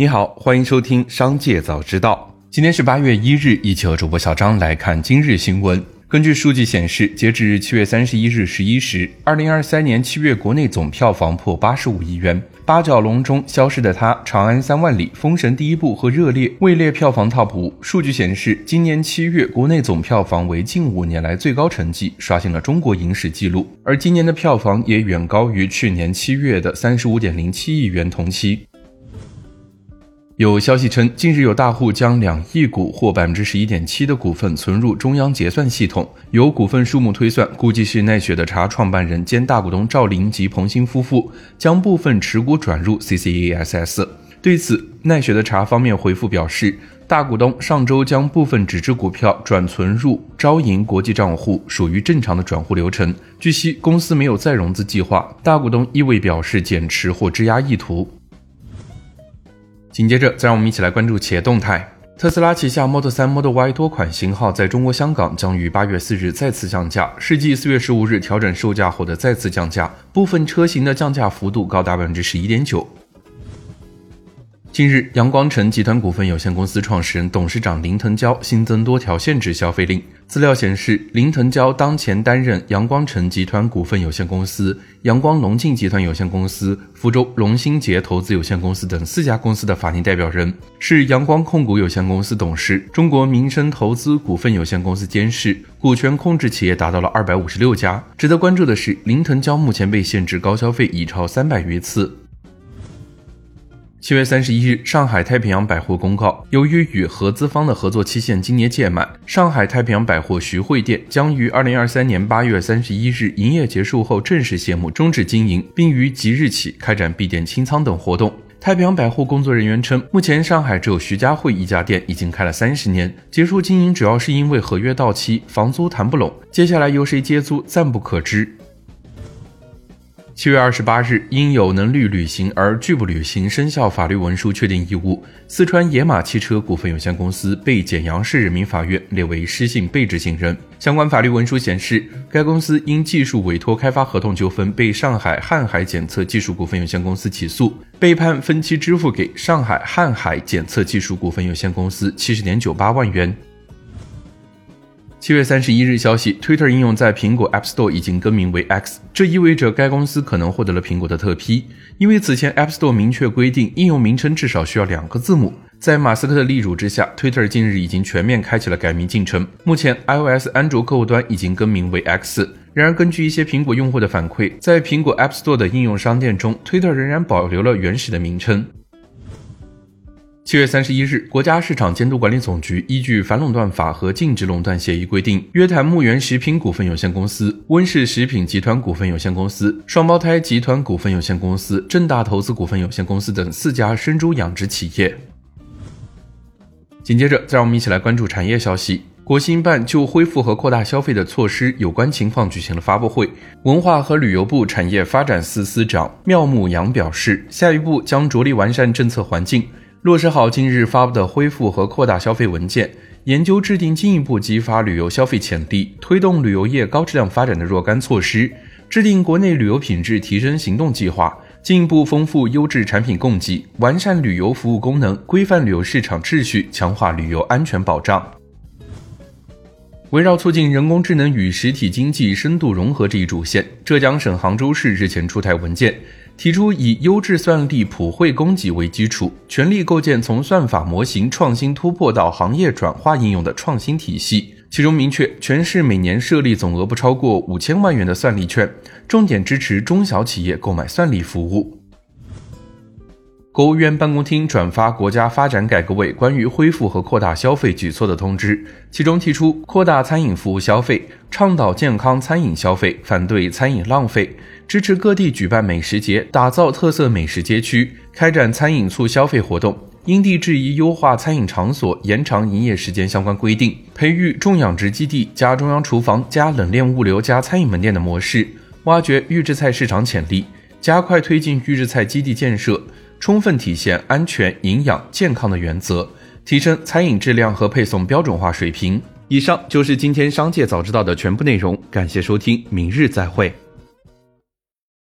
你好，欢迎收听《商界早知道》。今天是八月一日，一起和主播小张来看今日新闻。根据数据显示，截至七月三十一日十一时，二零二三年七月国内总票房破八十五亿元。八角笼中消失的他、长安三万里、封神第一部和热烈位列票房 TOP 五。数据显示，今年七月国内总票房为近五年来最高成绩，刷新了中国影史纪录。而今年的票房也远高于去年七月的三十五点零七亿元同期。有消息称，近日有大户将两亿股或百分之十一点七的股份存入中央结算系统，由股份数目推算，估计是奈雪的茶创办人兼大股东赵林及彭鑫夫妇将部分持股转入 CCASS。对此，奈雪的茶方面回复表示，大股东上周将部分纸质股票转存入招银国际账户，属于正常的转户流程。据悉，公司没有再融资计划，大股东亦未表示减持或质押意图。紧接着，再让我们一起来关注企业动态。特斯拉旗下 Model 3、Model Y 多款型号在中国香港将于八月四日再次降价，是继四月十五日调整售价后的再次降价，部分车型的降价幅度高达百分之十一点九。近日，阳光城集团股份有限公司创始人、董事长林腾蛟新增多条限制消费令。资料显示，林腾蛟当前担任阳光城集团股份有限公司、阳光龙镜集团有限公司、福州龙兴杰投资有限公司等四家公司的法定代表人，是阳光控股有限公司董事、中国民生投资股份有限公司监事，股权控制企业达到了二百五十六家。值得关注的是，林腾蛟目前被限制高消费已超三百余次。七月三十一日，上海太平洋百货公告，由于与合资方的合作期限今年届满，上海太平洋百货徐汇店将于二零二三年八月三十一日营业结束后正式谢幕，终止经营，并于即日起开展闭店清仓等活动。太平洋百货工作人员称，目前上海只有徐家汇一家店已经开了三十年，结束经营主要是因为合约到期，房租谈不拢，接下来由谁接租暂不可知。七月二十八日，因有能力履行而拒不履行生效法律文书确定义务，四川野马汽车股份有限公司被简阳市人民法院列为失信被执行人。相关法律文书显示，该公司因技术委托开发合同纠纷被上海瀚海检测技术股份有限公司起诉，被判分期支付给上海瀚海检测技术股份有限公司七十点九八万元。七月三十一日，消息，Twitter 应用在苹果 App Store 已经更名为 X，这意味着该公司可能获得了苹果的特批。因为此前 App Store 明确规定，应用名称至少需要两个字母。在马斯克的力主之下，Twitter 近日已经全面开启了改名进程。目前，iOS 安卓客户端已经更名为 X。然而，根据一些苹果用户的反馈，在苹果 App Store 的应用商店中，Twitter 仍然保留了原始的名称。七月三十一日，国家市场监督管理总局依据反垄断法和禁止垄断协议规定，约谈牧原食品股份有限公司、温氏食品集团股份有限公司、双胞胎集团股份有限公司、正大投资股份有限公司等四家生猪养殖企业。紧接着，再让我们一起来关注产业消息。国新办就恢复和扩大消费的措施有关情况举行了发布会。文化和旅游部产业发展司司长缪沐阳表示，下一步将着力完善政策环境。落实好近日发布的恢复和扩大消费文件，研究制定进一步激发旅游消费潜力、推动旅游业高质量发展的若干措施，制定国内旅游品质提升行动计划，进一步丰富优质产品供给，完善旅游服务功能，规范旅游市场秩序，强化旅游安全保障。围绕促进人工智能与实体经济深度融合这一主线，浙江省杭州市日前出台文件，提出以优质算力普惠供给为基础，全力构建从算法模型创新突破到行业转化应用的创新体系。其中明确，全市每年设立总额不超过五千万元的算力券，重点支持中小企业购买算力服务。国务院办公厅转发国家发展改革委关于恢复和扩大消费举措的通知，其中提出扩大餐饮服务消费，倡导健康餐饮消费，反对餐饮浪费，支持各地举办美食节，打造特色美食街区，开展餐饮促消费活动，因地制宜优化餐饮场所延长营业时间相关规定，培育重养殖基地加中央厨房加冷链物流加餐饮门店的模式，挖掘预制菜市场潜力，加快推进预制菜基地建设。充分体现安全、营养、健康的原则，提升餐饮质量和配送标准化水平。以上就是今天商界早知道的全部内容，感谢收听，明日再会。